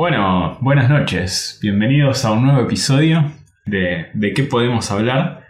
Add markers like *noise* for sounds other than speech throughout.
Bueno, buenas noches. Bienvenidos a un nuevo episodio de ¿De qué podemos hablar?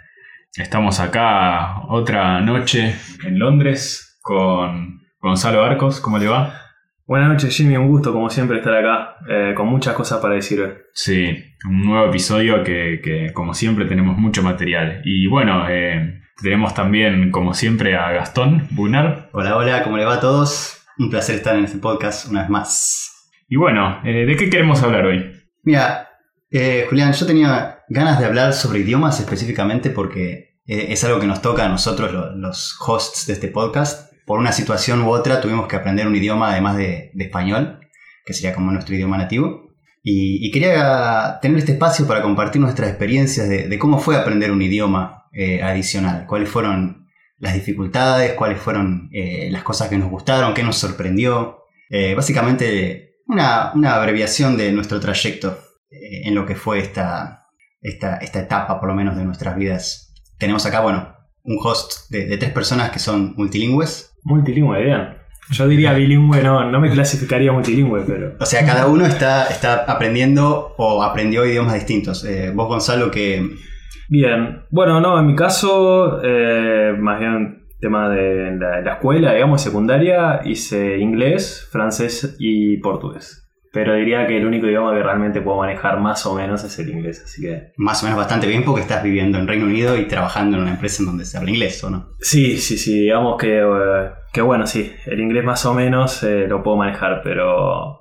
Estamos acá otra noche en Londres con Gonzalo Arcos. ¿Cómo le va? Buenas noches Jimmy, un gusto como siempre estar acá, eh, con muchas cosas para decir hoy. Sí, un nuevo episodio que, que, como siempre tenemos mucho material. Y bueno, eh, tenemos también como siempre a Gastón Bunar. Hola, hola, ¿cómo le va a todos? Un placer estar en este podcast una vez más. Y bueno, eh, ¿de qué queremos hablar hoy? Mira, eh, Julián, yo tenía ganas de hablar sobre idiomas específicamente porque eh, es algo que nos toca a nosotros los hosts de este podcast. Por una situación u otra tuvimos que aprender un idioma además de, español, que sería como nuestro idioma nativo. Y, quería tener este espacio para compartir nuestras experiencias de, cómo fue aprender un idioma adicional, cuáles fueron las dificultades, cuáles fueron las cosas que nos gustaron, qué nos sorprendió. básicamente una, abreviación de nuestro trayecto eh, en lo que fue esta, esta, esta, etapa, por lo menos, de nuestras vidas. Tenemos acá, bueno, un host de, tres personas que son multilingües. Multilingüe, bien. Yo diría bilingüe, no, no me clasificaría multilingüe, pero... O sea, cada uno está, está aprendiendo o aprendió idiomas distintos. Eh, vos, Gonzalo, que... Bien, bueno, no, en mi caso, eh, más bien tema de la, escuela, digamos, secundaria, hice inglés, francés y portugués. Pero diría que el único idioma que realmente puedo manejar más o menos es el inglés, así que... Más o menos bastante bien porque estás viviendo en Reino Unido y trabajando en una empresa en donde se habla inglés, ¿o no? Sí, sí, sí, digamos que, eh, que bueno, sí, el inglés más o menos eh, lo puedo manejar, pero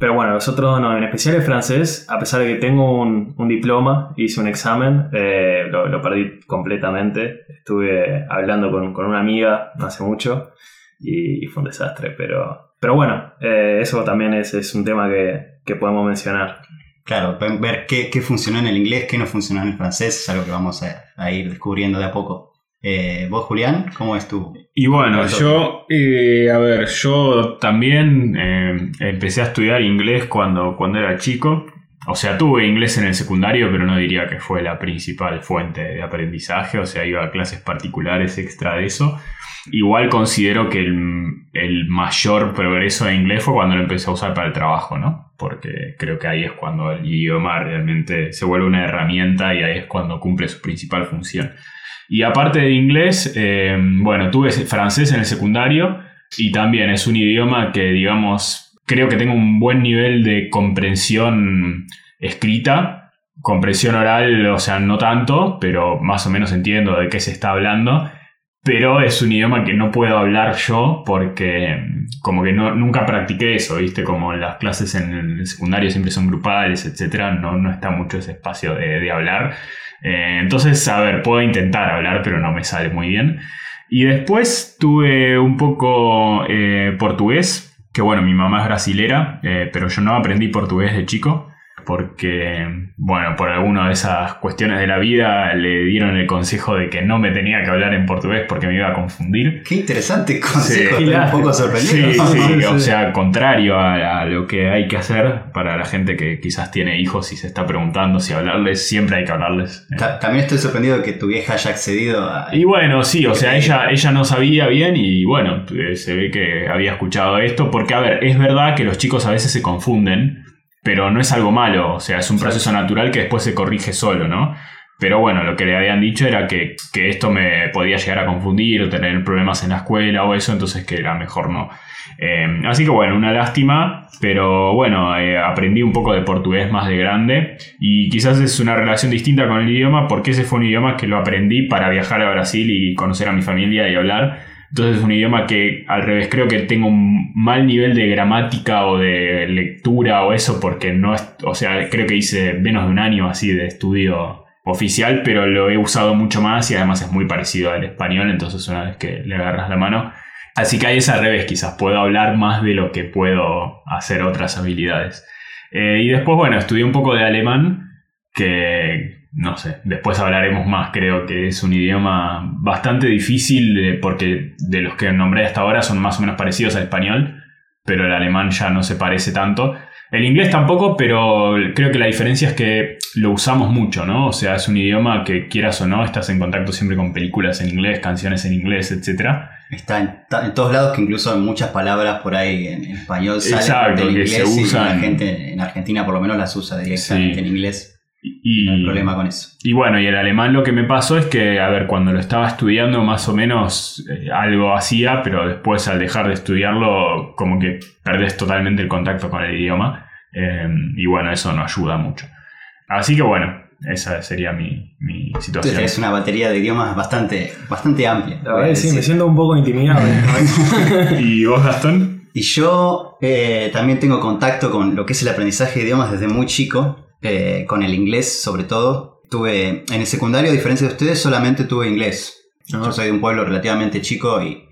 pero bueno, los otros no, en especial el francés, a pesar de que tengo un, diploma, hice un examen, eh, lo, perdí completamente. Estuve hablando con, una amiga no hace mucho y, fue un desastre, pero, pero bueno, eh, eso también es, es un tema que, podemos mencionar. Claro, ver qué, qué, funcionó en el inglés, qué no funcionó en el francés, es algo que vamos a ir descubriendo de a poco. Eh, ¿Vos, Julián, cómo es tú? Y bueno, yo, eh, a ver, yo también eh, empecé a estudiar inglés cuando, cuando era chico. O sea, tuve inglés en el secundario, pero no diría que fue la principal fuente de aprendizaje. O sea, iba a clases particulares extra de eso. Igual considero que el, mayor progreso de inglés fue cuando lo empecé a usar para el trabajo, ¿no? Porque creo que ahí es cuando el idioma realmente se vuelve una herramienta y ahí es cuando cumple su principal función. Y aparte de inglés, eh, bueno, tuve francés en el secundario y también es un idioma que, digamos, creo que tengo un buen nivel de comprensión escrita, comprensión oral, o sea, no tanto, pero más o menos entiendo de qué se está hablando. Pero es un idioma que no puedo hablar yo porque como que no, nunca practiqué eso, ¿viste? Como las clases en el secundario siempre son grupales, etc. No, no está mucho ese espacio de, de hablar. Eh, entonces, a ver, puedo intentar hablar, pero no me sale muy bien. Y después tuve un poco eh, portugués, que bueno, mi mamá es brasilera, eh, pero yo no aprendí portugués de chico porque, bueno, por alguna de esas cuestiones de la vida le dieron el consejo de que no me tenía que hablar en portugués porque me iba a confundir. Qué interesante consejo, un poco sorprendido. Sí, sí, o sea, contrario a, lo que hay que hacer para la gente que quizás tiene hijos y se está preguntando si hablarles, siempre hay que hablarles. También estoy sorprendido de que tu vieja haya accedido a... Y bueno, sí, o sea, ella, ella no sabía bien y bueno, se ve que había escuchado esto, porque a ver, es verdad que los chicos a veces se confunden pero no es algo malo, o sea, es un proceso natural que después se corrige solo, ¿no? Pero bueno, lo que le habían dicho era que, esto me podía llegar a confundir o tener problemas en la escuela o eso, entonces que era mejor no. Eh, así que bueno, una lástima, pero bueno, eh, aprendí un poco de portugués más de grande y quizás es una relación distinta con el idioma porque ese fue un idioma que lo aprendí para viajar a Brasil y conocer a mi familia y hablar entonces es un idioma que al revés creo que tengo un mal nivel de gramática o de lectura o eso porque no es, o sea, creo que hice menos de un año así de estudio oficial, pero lo he usado mucho más y además es muy parecido al español, entonces una vez que le agarras la mano. Así que ahí es al revés, quizás puedo hablar más de lo que puedo hacer otras habilidades. Eh, y después, bueno, estudié un poco de alemán, que no sé, después hablaremos más, creo que es un idioma bastante difícil porque de los que nombré hasta ahora son más o menos parecidos al español, pero el alemán ya no se parece tanto. El inglés tampoco, pero creo que la diferencia es que lo usamos mucho, ¿no? O sea, es un idioma que quieras o no, estás en contacto siempre con películas en inglés, canciones en inglés, etc. Está en, en todos lados, que incluso hay muchas palabras por ahí en, en español salen Exacto, del que se y usan. la gente en Argentina por lo menos las usa directamente Sí. en inglés. Y, No hay problema con eso. y bueno, y el alemán lo que me pasó es que, a ver, cuando lo estaba estudiando más o menos eh, algo hacía, pero después al dejar de estudiarlo como que perdés totalmente el contacto con el idioma. Eh, y bueno, eso no ayuda mucho. Así que bueno, esa sería mi, mi Entonces situación. tenés una batería de idiomas bastante, bastante amplia. La verdad sí, me siento un poco intimidado. *laughs* ¿Y vos, Gastón? Y yo eh, también tengo contacto con lo que es el aprendizaje de idiomas desde muy chico, eh, con el inglés sobre todo. Tuve en el secundario, a diferencia de ustedes, solamente tuve inglés. Ah. Yo soy de un pueblo relativamente chico y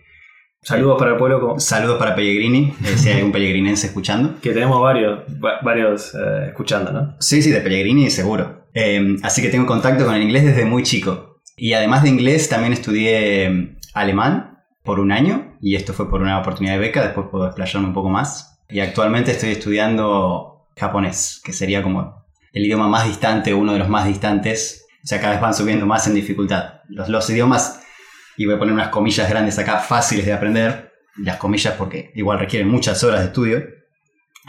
Saludos para el pueblo, saludos para Pellegrini, eh, si hay algún pellegrinense escuchando. *laughs* que tenemos varios, va- varios eh, escuchando, ¿no? Sí, sí, de Pellegrini seguro. Eh, así que tengo contacto con el inglés desde muy chico. Y además de inglés, también estudié eh, alemán por un año. Y esto fue por una oportunidad de beca, después puedo explayarme un poco más. Y actualmente estoy estudiando japonés, que sería como el idioma más distante, uno de los más distantes. O sea, cada vez van subiendo más en dificultad. Los, los idiomas, y voy a poner unas comillas grandes acá, fáciles de aprender. Las comillas porque igual requieren muchas horas de estudio.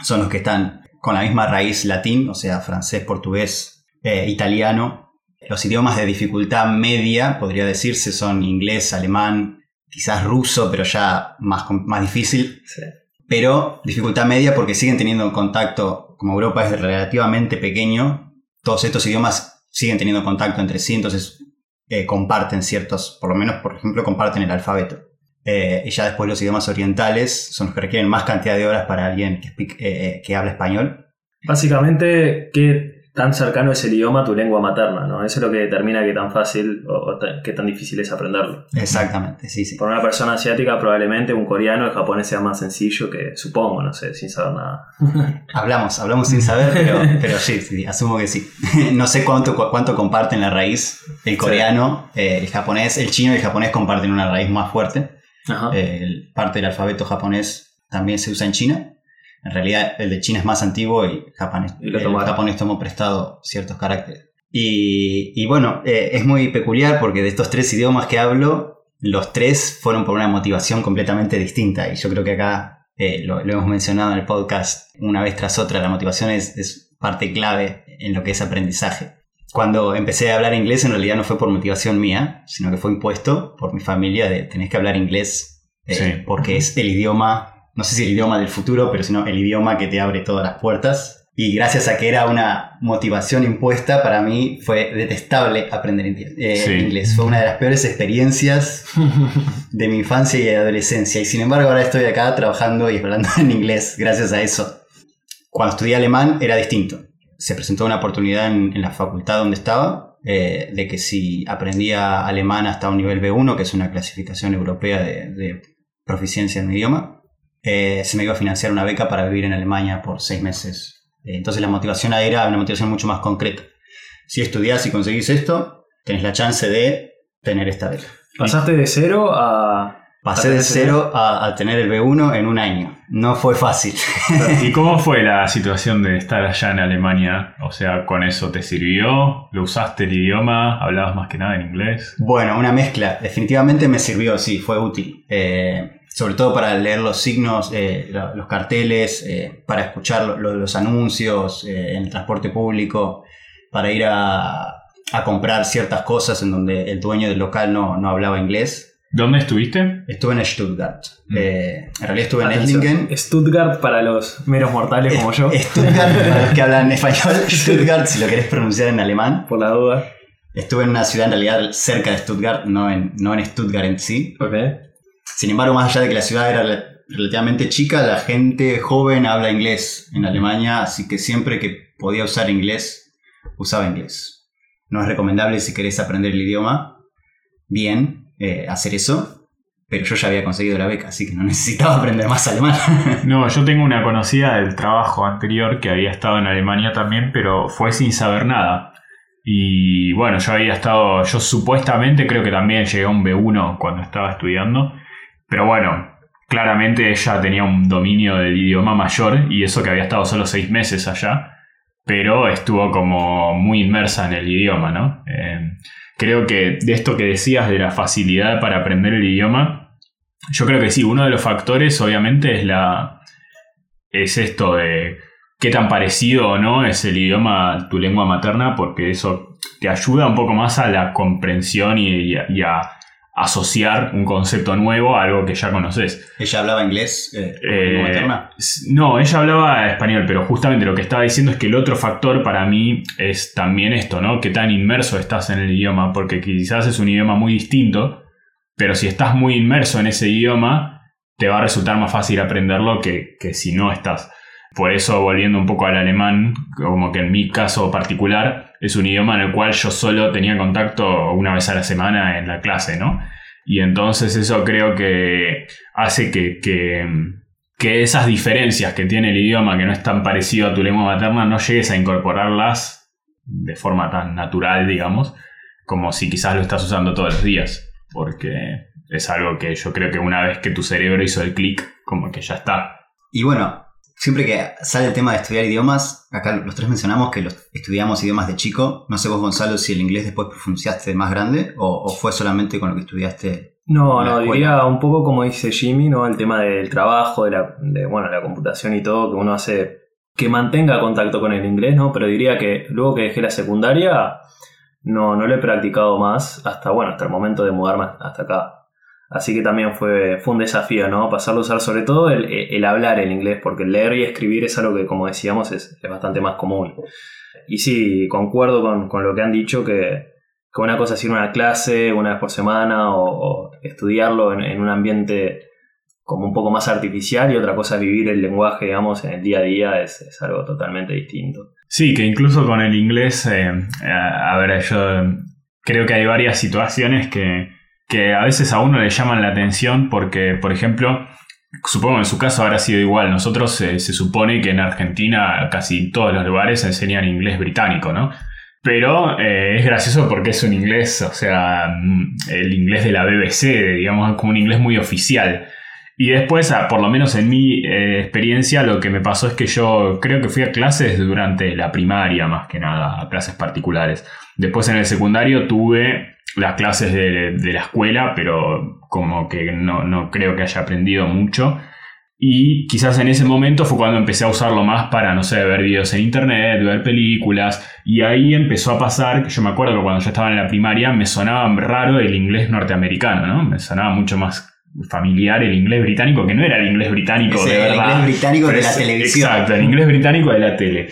Son los que están con la misma raíz latín, o sea, francés, portugués, eh, italiano. Los idiomas de dificultad media, podría decirse, son inglés, alemán, quizás ruso, pero ya más, más difícil. Sí. Pero dificultad media porque siguen teniendo contacto, como Europa es relativamente pequeño, todos estos idiomas siguen teniendo contacto entre sí, entonces eh, comparten ciertos, por lo menos, por ejemplo, comparten el alfabeto. Eh, y ya después los idiomas orientales son los que requieren más cantidad de horas para alguien que, speak- eh, que habla español. Básicamente, ¿qué tan cercano es el idioma a tu lengua materna? ¿no? Eso es lo que determina qué tan fácil o, o tan- qué tan difícil es aprenderlo. Exactamente, sí, sí. Para una persona asiática, probablemente un coreano, el japonés sea más sencillo que, supongo, no sé, sin saber nada. *laughs* Hablamos, hablamos sin saber, pero, pero sí, sí, asumo que sí. *laughs* No sé cuánto, cu- cuánto comparten la raíz. El coreano, eh, el japonés, el chino y el japonés comparten una raíz más fuerte. Ajá. Eh, parte del alfabeto japonés también se usa en China. En realidad el de China es más antiguo y el tomaron. japonés tomó prestado ciertos caracteres. Y, y bueno, eh, es muy peculiar porque de estos tres idiomas que hablo, los tres fueron por una motivación completamente distinta. Y yo creo que acá eh, lo, lo hemos mencionado en el podcast una vez tras otra, la motivación es, es parte clave en lo que es aprendizaje. Cuando empecé a hablar inglés en realidad no fue por motivación mía, sino que fue impuesto por mi familia de tenés que hablar inglés eh, Sí. porque es el idioma, no sé si el idioma del futuro, pero sino el idioma que te abre todas las puertas. Y gracias a que era una motivación impuesta, para mí fue detestable aprender eh, Sí. inglés. Fue una de las peores experiencias *laughs* de mi infancia y adolescencia. Y sin embargo ahora estoy acá trabajando y hablando *laughs* en inglés gracias a eso. Cuando estudié alemán era distinto. Se presentó una oportunidad en, en la facultad donde estaba eh, de que si aprendía alemán hasta un nivel B1, que es una clasificación europea de, de proficiencia en un idioma, eh, se me iba a financiar una beca para vivir en Alemania por seis meses. Eh, entonces la motivación ahí era una motivación mucho más concreta. Si estudiás y conseguís esto, tenés la chance de tener esta beca. Pasaste de cero a. Pasé de cero a, a tener el B1 en un año. No fue fácil. ¿Y *laughs* cómo fue la situación de estar allá en Alemania? O sea, ¿con eso te sirvió? ¿Lo usaste el idioma? ¿Hablabas más que nada en inglés? Bueno, una mezcla. Definitivamente me sirvió, sí, fue útil. Eh, sobre todo para leer los signos, eh, lo- los carteles, eh, para escuchar lo- lo- los anuncios eh, en el transporte público, para ir a, a comprar ciertas cosas en donde el dueño del local no, no hablaba inglés. ¿Dónde estuviste? Estuve en Stuttgart. Mm. Eh, en realidad estuve en Atención, Esslingen. Stuttgart para los meros mortales como yo, Stuttgart, para los que hablan *laughs* español, Stuttgart, si lo querés pronunciar en alemán. por la duda. Estuve en una ciudad en realidad cerca de Stuttgart, no en, no en Stuttgart en sí. Ok. Sin embargo, más allá de que la ciudad era rel- relativamente chica, la gente joven habla inglés en Alemania, así que siempre que podía usar inglés, usaba inglés. No es recomendable si querés aprender el idioma, bien, eh, hacer eso, pero yo ya había conseguido la beca, así que no *laughs* necesitaba aprender más alemán. *laughs* No, yo tengo una conocida del trabajo anterior que había estado en Alemania también, pero fue sin saber nada. Y bueno, yo había estado, yo supuestamente creo que también llegué a un B1 cuando estaba estudiando, pero bueno, claramente ella tenía un dominio del idioma mayor y eso que había estado solo seis meses allá, pero estuvo como muy inmersa en el idioma, ¿no? Eh, creo que de esto que decías de la facilidad para aprender el idioma, yo creo que sí, uno de los factores obviamente es la es esto de qué tan parecido o no es el idioma tu lengua materna, porque eso te ayuda un poco más a la comprensión y, a, asociar un concepto nuevo a algo que ya conoces. ¿Ella hablaba inglés eh, eh, materna? No, ella hablaba español, pero justamente lo que estaba diciendo es que el otro factor para mí es también esto, ¿no? Qué tan inmerso estás en el idioma, porque quizás es un idioma muy distinto, pero si estás muy inmerso en ese idioma, te va a resultar más fácil aprenderlo que, que si no estás. Por eso, volviendo un poco al alemán, como que en mi caso particular, es un idioma en el cual yo solo tenía contacto una vez a la semana en la clase, ¿no? Y entonces eso creo que hace que, que, esas diferencias que tiene el idioma, que no es tan parecido a tu lengua materna, no llegues a incorporarlas de forma tan natural, digamos, como si quizás lo estás usando todos los días. Porque es algo que yo creo que una vez que tu cerebro hizo el clic, como que ya está. Y bueno, Siempre que sale el tema de estudiar idiomas, acá los tres mencionamos que los estudiamos idiomas de chico. No sé vos, Gonzalo, si el inglés después pronunciaste más grande o, fue solamente con lo que estudiaste. No, no, diría un poco como dice Jimmy, ¿no? El tema del trabajo, de la, bueno, la computación y todo, que uno hace que mantenga contacto con el inglés, ¿no? Pero diría que luego que dejé la secundaria, no, no lo he practicado más hasta, bueno, hasta el momento de mudarme hasta acá. Así que también fue, fue un desafío, ¿no? Pasarlo a usar sobre todo el, hablar el inglés, porque leer y escribir es algo que, como decíamos, es, bastante más común. Y sí, concuerdo con, lo que han dicho, que, una cosa es ir a una clase una vez por semana o, estudiarlo en, un ambiente como un poco más artificial y otra cosa es vivir el lenguaje, digamos, en el día a día, es, algo totalmente distinto. Sí, que incluso con el inglés, eh, a ver, yo creo que hay varias situaciones que que a veces a uno le llaman la atención porque, por ejemplo, supongo en su caso habrá sido igual. Nosotros eh, se supone que en Argentina casi todos los lugares enseñan inglés británico, ¿no? Pero eh, es gracioso porque es un inglés, o sea, mm, el inglés de la BBC, digamos, como un inglés muy oficial. Y después, ah, por lo menos en mi eh, experiencia, lo que me pasó es que yo creo que fui a clases durante la primaria, más que nada, a clases particulares. Después en el secundario tuve las clases de, la escuela, pero como que no, creo que haya aprendido mucho. Y quizás en ese momento fue cuando empecé a usarlo más para, no sé, ver videos en internet, ver películas. Y ahí empezó a pasar, que yo me acuerdo que cuando yo estaba en la primaria me sonaba raro el inglés norteamericano, ¿no? Me sonaba mucho más familiar el inglés británico, que no era el inglés británico de verdad. El inglés británico de la televisión. Exacto, el inglés británico de la tele.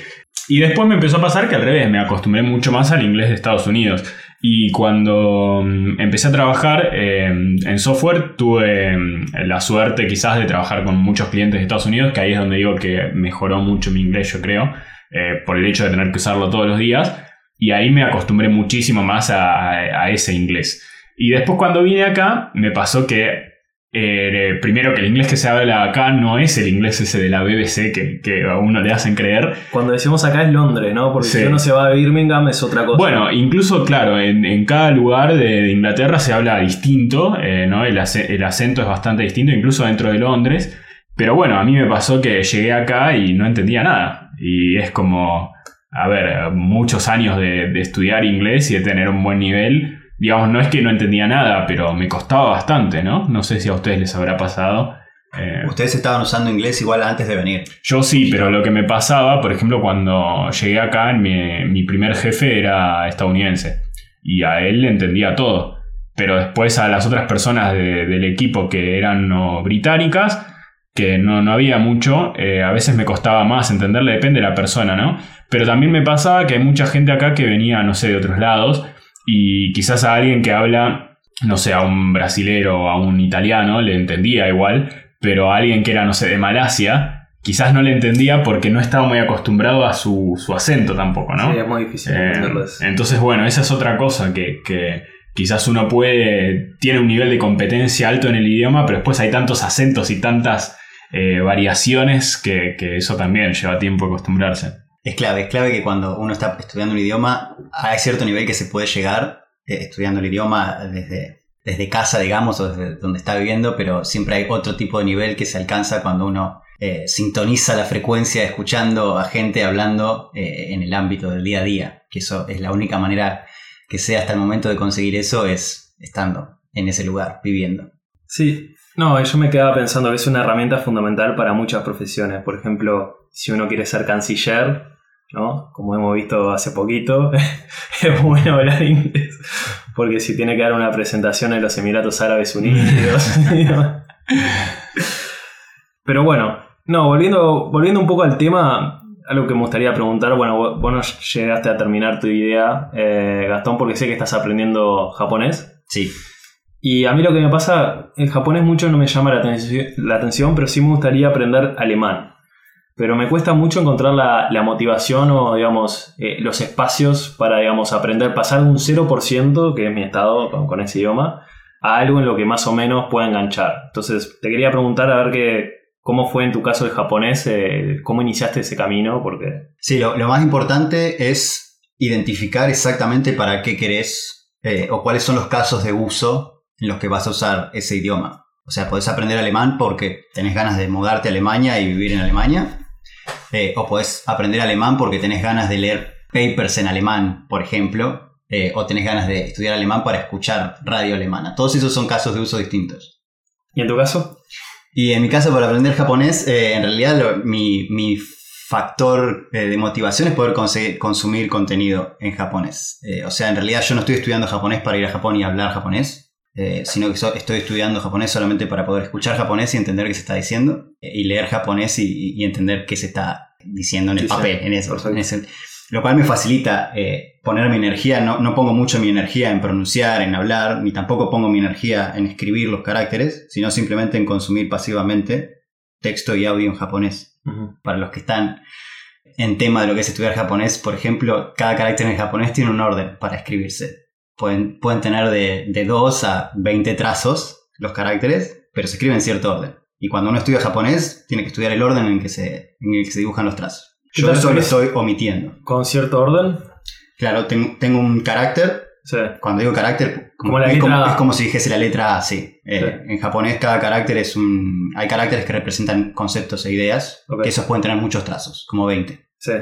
Y después me empezó a pasar que al revés, me acostumbré mucho más al inglés de Estados Unidos. Y cuando mm, empecé a trabajar eh, en software, tuve mm, la suerte quizás de trabajar con muchos clientes de Estados Unidos, que ahí es donde digo que mejoró mucho mi inglés, yo creo, eh, por el hecho de tener que usarlo todos los días. Y ahí me acostumbré muchísimo más a ese inglés. Y después cuando vine acá, me pasó que eh, primero que el inglés que se habla acá no es el inglés ese de la BBC que, a uno le hacen creer. Cuando decimos acá es Londres, ¿no? Porque si uno se va a Birmingham es otra cosa. Bueno, incluso, claro, en, cada lugar de, Inglaterra se habla distinto, eh, ¿no? El, acento es bastante distinto, incluso dentro de Londres. Pero bueno, a mí me pasó que llegué acá y no entendía nada. Y es como, a ver, muchos años de, de estudiar inglés y de tener un buen nivel digamos, no es que no entendía nada, pero me costaba bastante, ¿no? No sé si a ustedes les habrá pasado. Eh, ustedes estaban usando inglés igual antes de venir. Yo sí, pero lo que me pasaba, por ejemplo, cuando llegué acá, mi, mi primer jefe era estadounidense y a él le entendía todo. Pero después a las otras personas del equipo que eran no británicas, que no, no había mucho, eh, a veces me costaba más entenderle, depende de la persona, ¿no? Pero también me pasaba que hay mucha gente acá que venía, no sé, de otros lados y quizás a alguien que habla, no sé, a un brasilero o a un italiano le entendía igual, pero a alguien que era, no sé, de Malasia, quizás no le entendía porque no estaba muy acostumbrado a su, acento tampoco, ¿no? Sí, es muy difícil eh, Entonces, bueno, esa es otra cosa que, quizás uno puede, tiene un nivel de competencia alto en el idioma, pero después hay tantos acentos y tantas eh, variaciones que, que eso también lleva tiempo acostumbrarse. Es clave, es clave que cuando uno está estudiando un idioma, hay cierto nivel que se puede llegar eh, estudiando el idioma desde, desde casa, digamos, o desde donde está viviendo, pero siempre hay otro tipo de nivel que se alcanza cuando uno eh, sintoniza la frecuencia escuchando a gente hablando eh, en el ámbito del día a día, que eso es la única manera que sea hasta el momento de conseguir eso, es estando en ese lugar, viviendo. Sí, no, yo me quedaba pensando es una herramienta fundamental para muchas profesiones. Por ejemplo, si uno quiere ser canciller, ¿no? Como hemos visto hace poquito, *laughs* es bueno hablar inglés. Porque si tiene que dar una presentación en los Emiratos Árabes Unidos. *laughs* *laughs* Pero bueno, no, volviendo, volviendo un poco al tema, algo que me gustaría preguntar, bueno, vos no llegaste a terminar tu idea, eh, Gastón, porque sé que estás aprendiendo japonés. Sí. Y a mí lo que me pasa, el japonés mucho no me llama la, atención, la atención pero sí me gustaría aprender alemán. Pero me cuesta mucho encontrar la, motivación o, digamos, eh, los espacios para, digamos, aprender, pasar de un 0%, que es mi estado con, con, ese idioma, a algo en lo que más o menos pueda enganchar. Entonces, te quería preguntar a ver qué, cómo fue en tu caso el japonés, eh, cómo iniciaste ese camino, porque... Sí, lo, lo, más importante es identificar exactamente para qué querés eh, o cuáles son los casos de uso en los que vas a usar ese idioma. O sea, podés aprender alemán porque tenés ganas de mudarte a Alemania y vivir en Alemania. Eh, o podés aprender alemán porque tenés ganas de leer papers en alemán, por ejemplo. Eh, o tenés ganas de estudiar alemán para escuchar radio alemana. Todos esos son casos de uso distintos. ¿Y en tu caso? Y en mi caso, para aprender japonés, eh, en realidad lo, mi, mi, factor de motivación es poder consumir contenido en japonés. o sea, en realidad yo no estoy estudiando japonés para ir a Japón y hablar japonés eh, sino que so, estoy estudiando japonés solamente para poder escuchar japonés y entender qué se está diciendo, eh, y leer japonés y, y, entender qué se está diciendo en el sí, papel, sí, en, eso, en ese, lo cual me facilita eh, poner mi energía, no, no, pongo mucho mi energía en pronunciar, en hablar, ni tampoco pongo mi energía en escribir los caracteres, sino simplemente en consumir pasivamente texto y audio en japonés. Uh -huh. Para los que están en tema de lo que es estudiar japonés, por ejemplo, cada carácter en japonés tiene un orden para escribirse pueden, pueden tener de, de 2 a 20 trazos los caracteres, pero se escriben en cierto orden. Y cuando uno estudia japonés, tiene que estudiar el orden en que se, en el que se dibujan los trazos. Yo eso lo estoy omitiendo. ¿Con cierto orden? Claro, tengo, tengo un carácter. Sí. Cuando digo carácter, como, la es, letra... como, es, como, si dijese la letra A, sí. Eh, sí. En japonés cada carácter es un... Hay caracteres que representan conceptos e ideas, okay. que esos pueden tener muchos trazos, como 20. Sí.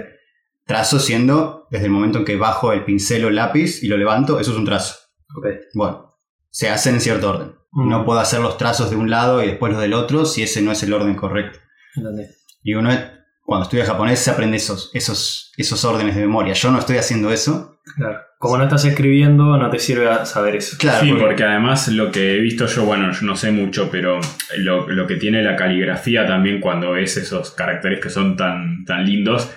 Trazo siendo desde el momento en que bajo el pincel o el lápiz y lo levanto, eso es un trazo. Okay. Bueno, se hacen en cierto orden. Mm. No puedo hacer los trazos de un lado y después los del otro si ese no es el orden correcto. ¿Dónde? Y uno, cuando estudia japonés, se aprende esos, esos, esos órdenes de memoria. Yo no estoy haciendo eso. Claro. Como no estás escribiendo, no te sirve saber eso. Claro, sí, porque... porque además lo que he visto yo, bueno, yo no sé mucho, pero lo, lo que tiene la caligrafía también cuando ves esos caracteres que son tan, tan lindos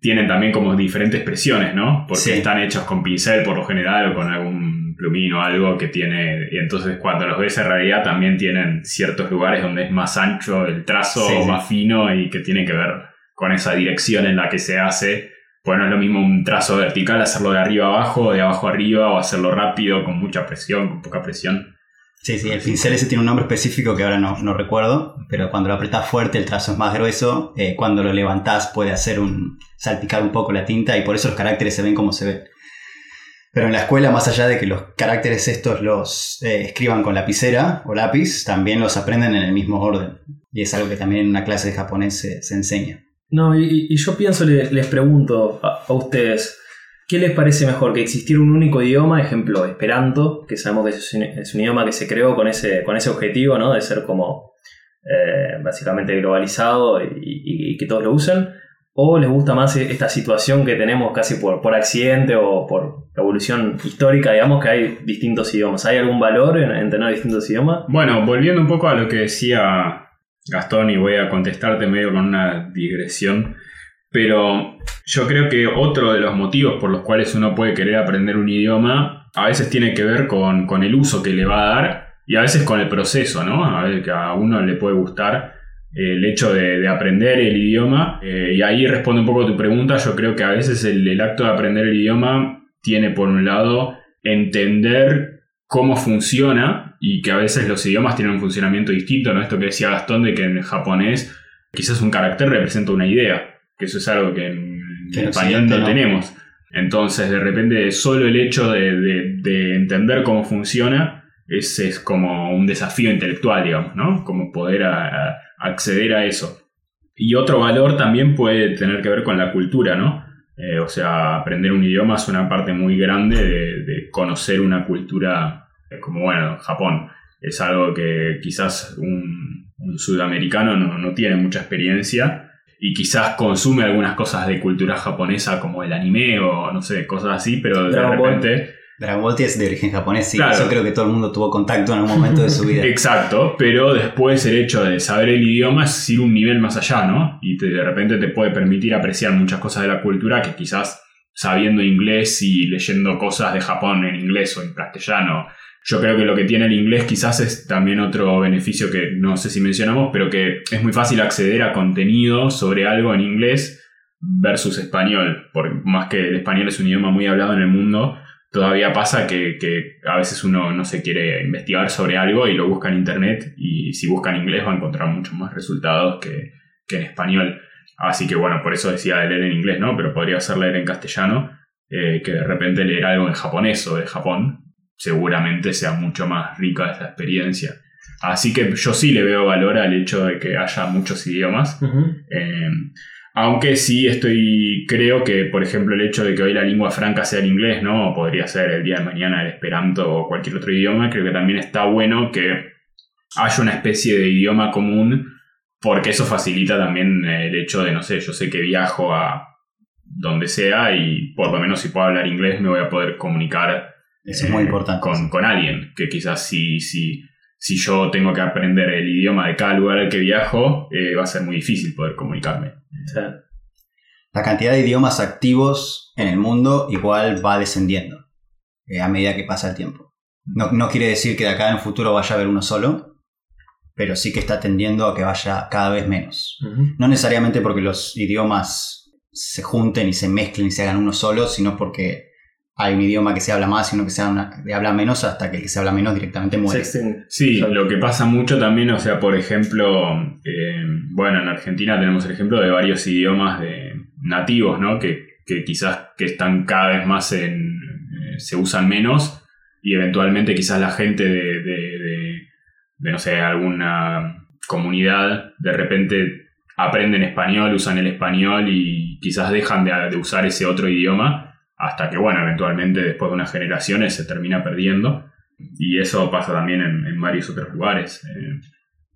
tienen también como diferentes presiones, ¿no? Porque sí. están hechos con pincel por lo general o con algún plumín o algo que tiene. Y entonces cuando los ves en realidad también tienen ciertos lugares donde es más ancho el trazo sí, o más fino y que tiene que ver con esa dirección en la que se hace. Pues no es lo mismo un trazo vertical, hacerlo de arriba a abajo, o de abajo a arriba, o hacerlo rápido, con mucha presión, con poca presión. Sí, sí, el pincel ese tiene un nombre específico que ahora no, no recuerdo, pero cuando lo apretás fuerte el trazo es más grueso, eh, cuando lo levantás puede hacer un salpicar un poco la tinta y por eso los caracteres se ven como se ven. Pero en la escuela, más allá de que los caracteres estos los eh, escriban con lapicera o lápiz, también los aprenden en el mismo orden. Y es algo que también en una clase de japonés se, se enseña. No, y, y, yo pienso, les, les pregunto a, a ustedes, ¿Qué les parece mejor? ¿Que existiera un único idioma? Ejemplo, Esperanto, que sabemos que es un, es un idioma que se creó con ese, con ese objetivo, ¿no? De ser como eh, básicamente globalizado y, que todos lo usen. ¿O les gusta más esta situación que tenemos casi por, por accidente o por evolución histórica, digamos, que hay distintos idiomas? ¿Hay algún valor en, en tener distintos idiomas? Bueno, volviendo un poco a lo que decía Gastón, y voy a contestarte medio con una digresión. Pero yo creo que otro de los motivos por los cuales uno puede querer aprender un idioma a veces tiene que ver con, con el uso que le va a dar y a veces con el proceso, ¿no? A ver, que a uno le puede gustar el hecho de, de aprender el idioma. Eh, y ahí responde un poco a tu pregunta. Yo creo que a veces el, el acto de aprender el idioma tiene por un lado entender cómo funciona y que a veces los idiomas tienen un funcionamiento distinto, ¿no? Esto que decía Gastón de que en japonés quizás un carácter representa una idea que eso es algo que en, que español no, tenemos. Entonces, de repente, solo el hecho de, de, de, entender cómo funciona es, es como un desafío intelectual, digamos, ¿no? Como poder a- a- acceder a eso. Y otro valor también puede tener que ver con la cultura, ¿no? Eh, o sea, aprender un idioma es una parte muy grande de, de conocer una cultura eh, como, bueno, Japón. Es algo que quizás un, un sudamericano no, no tiene mucha experiencia y quizás consume algunas cosas de cultura japonesa como el anime o no sé, cosas así, pero de Dragon Ball. repente... Dragon Ball es de origen japonés, sí. Claro. Eso creo que todo el mundo tuvo contacto en algún momento de su vida. *laughs* Exacto, pero después el hecho de saber el idioma es ir un nivel más allá, ¿no? Y te- de repente te puede permitir apreciar muchas cosas de la cultura que quizás sabiendo inglés y leyendo cosas de Japón en inglés o en castellano. Yo creo que lo que tiene el inglés quizás es también otro beneficio que no sé si mencionamos, pero que es muy fácil acceder a contenido sobre algo en inglés versus español, porque más que el español es un idioma muy hablado en el mundo, todavía pasa que, que a veces uno no se quiere investigar sobre algo y lo busca en internet y si busca en inglés va a encontrar muchos más resultados que, que en español. Así que bueno, por eso decía de leer en inglés, ¿no? Pero podría ser leer en castellano, eh, que de repente leer algo en japonés o de Japón, seguramente sea mucho más rica esa experiencia. Así que yo sí le veo valor al hecho de que haya muchos idiomas. Eh, aunque sí estoy, creo que, por ejemplo, el hecho de que hoy la lengua franca sea el inglés, ¿no? O podría ser el día de mañana el esperanto o cualquier otro idioma, creo que también está bueno que haya una especie de idioma común, porque eso facilita también el hecho de, no sé, yo sé que viajo a donde sea y por lo menos si puedo hablar inglés me voy a poder comunicar Eso es muy eh, importante. Con, con alguien, que quizás si, si, si yo tengo que aprender el idioma de cada lugar al que viajo, eh, va a ser muy difícil poder comunicarme. La cantidad de idiomas activos en el mundo igual va descendiendo eh, a medida que pasa el tiempo. No, no quiere decir que de acá en el futuro vaya a haber uno solo, pero sí que está tendiendo a que vaya cada vez menos. No necesariamente porque los idiomas se junten y se mezclen y se hagan uno solo, sino porque hay un idioma que se habla más y uno que se habla, que habla menos hasta que el que se habla menos directamente muere. Sí, lo que pasa mucho también, o sea, por ejemplo, eh, bueno, en Argentina tenemos el ejemplo de varios idiomas de nativos, ¿no? Que, que quizás que están cada vez más en... eh, se usan menos y eventualmente quizás la gente de, de, de- de, no sé, alguna comunidad de repente aprenden español, usan el español y quizás dejan de, de usar ese otro idioma hasta que, bueno, eventualmente después de unas generaciones se termina perdiendo. Y eso pasa también en, varios otros lugares. eh.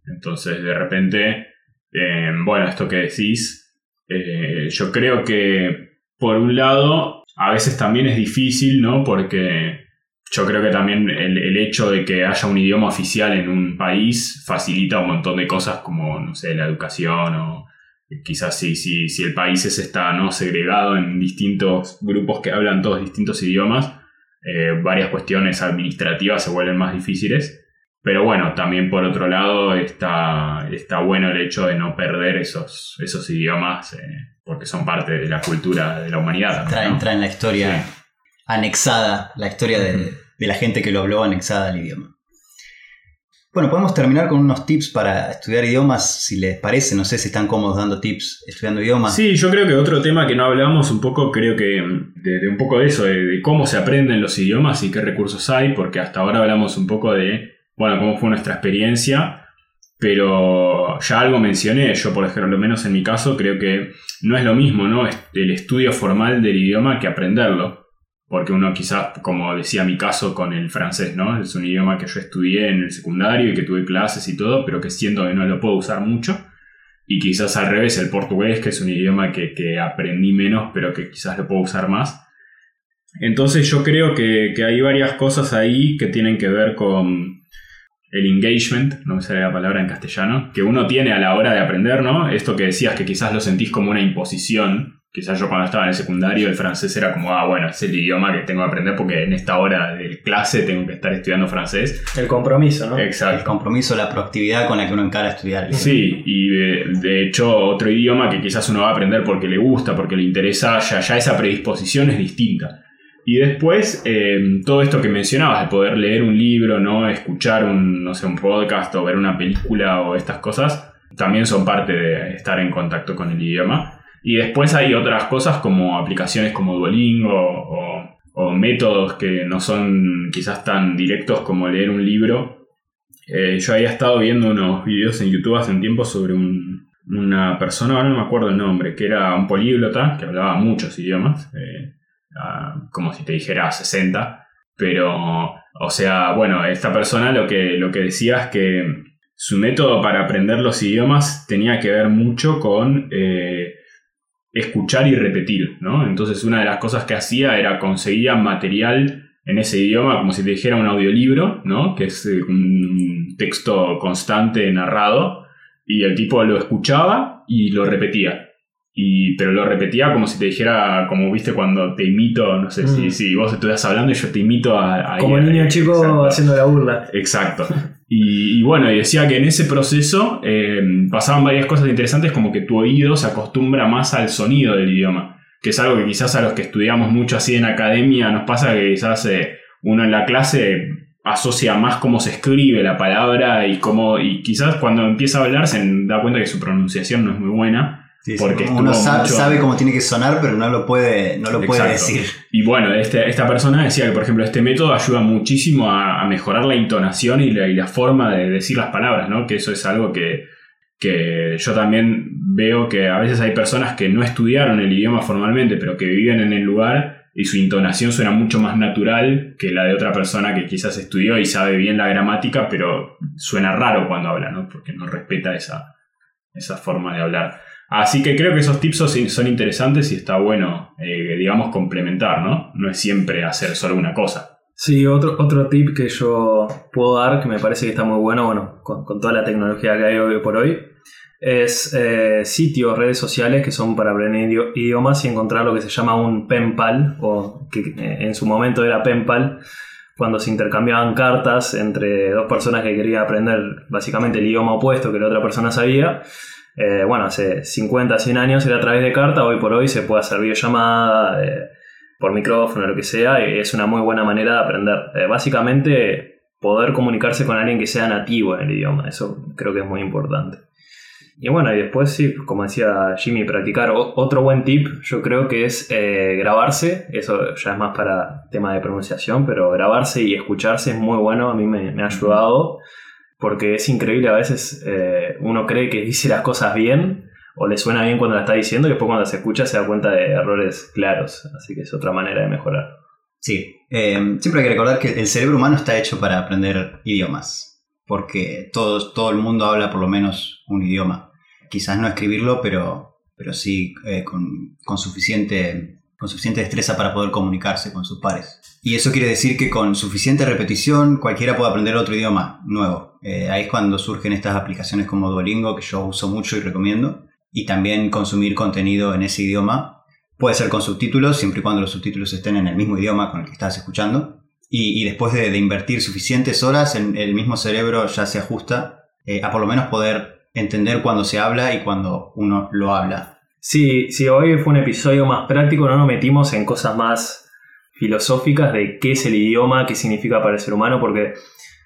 entonces, de repente, eh, bueno, esto que decís, eh, yo creo que, por un lado, a veces también es difícil, ¿no? Porque yo creo que también el, el hecho de que haya un idioma oficial en un país facilita un montón de cosas como, no sé, la educación o quizás si, si, si el país ese está ¿no? segregado en distintos grupos que hablan todos distintos idiomas, eh, varias cuestiones administrativas se vuelven más difíciles. Pero bueno, también por otro lado está, está bueno el hecho de no perder esos, esos idiomas eh, porque son parte de la cultura de la humanidad. Trae, ¿no? trae en la historia Sí. anexada, la historia de, de la gente que lo habló anexada al idioma. Bueno, podemos terminar con unos tips para estudiar idiomas, si les parece. No sé si están cómodos dando tips estudiando idiomas. Sí, yo creo que otro tema que no hablamos un poco, creo que de, un poco de eso, de, cómo se aprenden los idiomas y qué recursos hay, porque hasta ahora hablamos un poco de, bueno, cómo fue nuestra experiencia, pero ya algo mencioné, yo por ejemplo, lo menos en mi caso, creo que no es lo mismo, ¿no? El estudio formal del idioma que aprenderlo. Porque uno quizás, como decía mi caso con el francés, ¿no? Es un idioma que yo estudié en el secundario y que tuve clases y todo, pero que siento que no lo puedo usar mucho. Y quizás al revés, el portugués, que es un idioma que, que aprendí menos, pero que quizás lo puedo usar más. Entonces yo creo que, que hay varias cosas ahí que tienen que ver con el engagement, no me sale la palabra en castellano, que uno tiene a la hora de aprender, ¿no? Esto que decías que quizás lo sentís como una imposición. Quizás yo cuando estaba en el secundario el francés era como, ah, bueno, es el idioma que tengo que aprender porque en esta hora de clase tengo que estar estudiando francés. El compromiso, ¿no? El Exacto. compromiso, la proactividad con la que uno encara estudiar. el idioma. Sí, y de, de hecho otro idioma que quizás uno va a aprender porque le gusta, porque le interesa, ya, ya esa predisposición es distinta. Y después, eh, todo esto que mencionabas, de poder leer un libro, ¿no? escuchar un, no sé, un podcast o ver una película o estas cosas, también son parte de estar en contacto con el idioma. Y después hay otras cosas como aplicaciones como Duolingo o, métodos que no son quizás tan directos como leer un libro. Eh, yo había estado viendo unos videos en YouTube hace un tiempo sobre una persona, no me acuerdo el nombre, que era un políglota que hablaba muchos idiomas, eh, como si te dijera 60, pero, o sea, bueno, esta persona lo que, lo que decía es que su método para aprender los idiomas tenía que ver mucho con eh, escuchar y repetir, ¿no? Entonces una de las cosas que hacía era conseguía material en ese idioma, como si te dijera un audiolibro, ¿no? Que es eh, un texto constante narrado, y el tipo lo escuchaba y lo repetía. Y, pero lo repetía como si te dijera, como viste cuando te imito, no sé si, mm. si vos estuvieras hablando y yo te imito a... como el niño chico haciendo la burla. Exacto. *laughs* Y, bueno, y decía que en ese proceso eh, pasaban varias cosas interesantes como que tu oído se acostumbra más al sonido del idioma, que es algo que quizás a los que estudiamos mucho así en academia nos pasa que quizás eh, uno en la clase asocia más cómo se escribe la palabra y cómo y quizás cuando empieza a hablar se da cuenta que su pronunciación no es muy buena porque uno sabe, cómo tiene que sonar, pero no lo puede, no lo puede decir. Y bueno, este, esta persona decía que, por ejemplo, este método ayuda muchísimo a, mejorar la intonación y la, forma de decir las palabras, ¿no? Que eso es algo que, que yo también veo que a veces hay personas que no estudiaron el idioma formalmente, pero que viven en el lugar y su intonación suena mucho más natural que la de otra persona que quizás estudió y sabe bien la gramática, pero suena raro cuando habla, ¿no? Porque no respeta esa, esa forma de hablar. Así que creo que esos tips son, interesantes y está bueno, eh, digamos, complementar, ¿no? No es siempre hacer solo una cosa. Sí, otro, otro tip que yo puedo dar, que me parece que está muy bueno, bueno, con, toda la tecnología que hay hoy por hoy, es eh, sitios, redes sociales que son para aprender idiomas y encontrar lo que se llama un penpal, o que eh, en su momento era penpal, cuando se intercambiaban cartas entre dos personas que querían aprender básicamente el idioma opuesto que la otra persona sabía eh, bueno, hace 50, 100 años era a través de carta, hoy por hoy se puede hacer videollamada, eh, por micrófono, lo que sea, y es una muy buena manera de aprender. Eh, básicamente, poder comunicarse con alguien que sea nativo en el idioma, eso creo que es muy importante. Y bueno, y después sí, como decía Jimmy, practicar. otro buen tip yo creo que es grabarse, eso ya es más para tema de pronunciación, pero grabarse y escucharse es muy bueno, a mí me, me ha ayudado porque es increíble, a veces eh, uno cree que dice las cosas bien o le suena bien cuando la está diciendo y después cuando se escucha se da cuenta de errores claros, así que es otra manera de mejorar. Sí, eh, siempre hay que recordar que el cerebro humano está hecho para aprender idiomas, porque todo, todo el mundo habla por lo menos un idioma. Quizás no escribirlo, pero, pero sí eh, con, con suficiente suficiente destreza para poder comunicarse con sus pares. Y eso quiere decir que con suficiente repetición cualquiera puede aprender otro idioma nuevo. Eh, ahí es cuando surgen estas aplicaciones como Duolingo, que yo uso mucho y recomiendo. Y también consumir contenido en ese idioma. Puede ser con subtítulos, siempre y cuando los subtítulos estén en el mismo idioma con el que estás escuchando. Y, después de, invertir suficientes horas, el, el mismo cerebro ya se ajusta eh, a por lo menos poder entender cuando se habla y cuando uno lo habla. Sí, sí, hoy fue un episodio más práctico, no nos metimos en cosas más filosóficas de qué es el idioma, qué significa para el ser humano, porque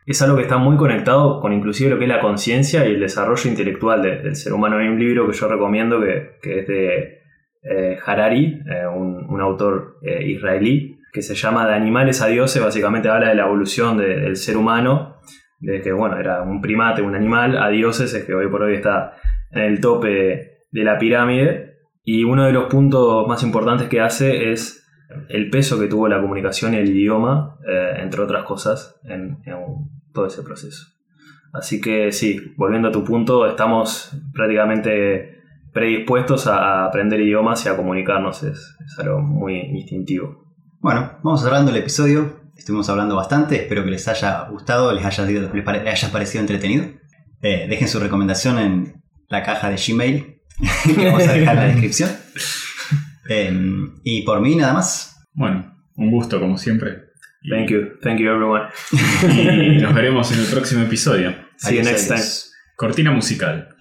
es algo que está muy conectado con inclusive lo que es la conciencia y el desarrollo intelectual del ser humano. Hay un libro que yo recomiendo que, es de eh, Harari, eh, un, autor eh, israelí, que se llama De animales a dioses, básicamente habla de la evolución del ser humano, de que bueno, era un primate, un animal, a dioses, es que hoy por hoy está en el tope de la pirámide y uno de los puntos más importantes que hace es el peso que tuvo la comunicación y el idioma, eh, entre otras cosas, en, todo ese proceso. Así que sí, volviendo a tu punto, estamos prácticamente predispuestos a aprender idiomas y a comunicarnos, es, algo muy instintivo. Bueno, vamos cerrando el episodio. Estuvimos hablando bastante, espero que les haya gustado, les haya, haya parecido entretenido. Eh, dejen su recomendación en la caja de Gmail *laughs* que vamos a dejar en la *laughs* descripción. Em, y por mí nada más. Bueno, un gusto como siempre. Thank you, thank you everyone. y nos veremos en el próximo episodio. See you next time. Cortina musical.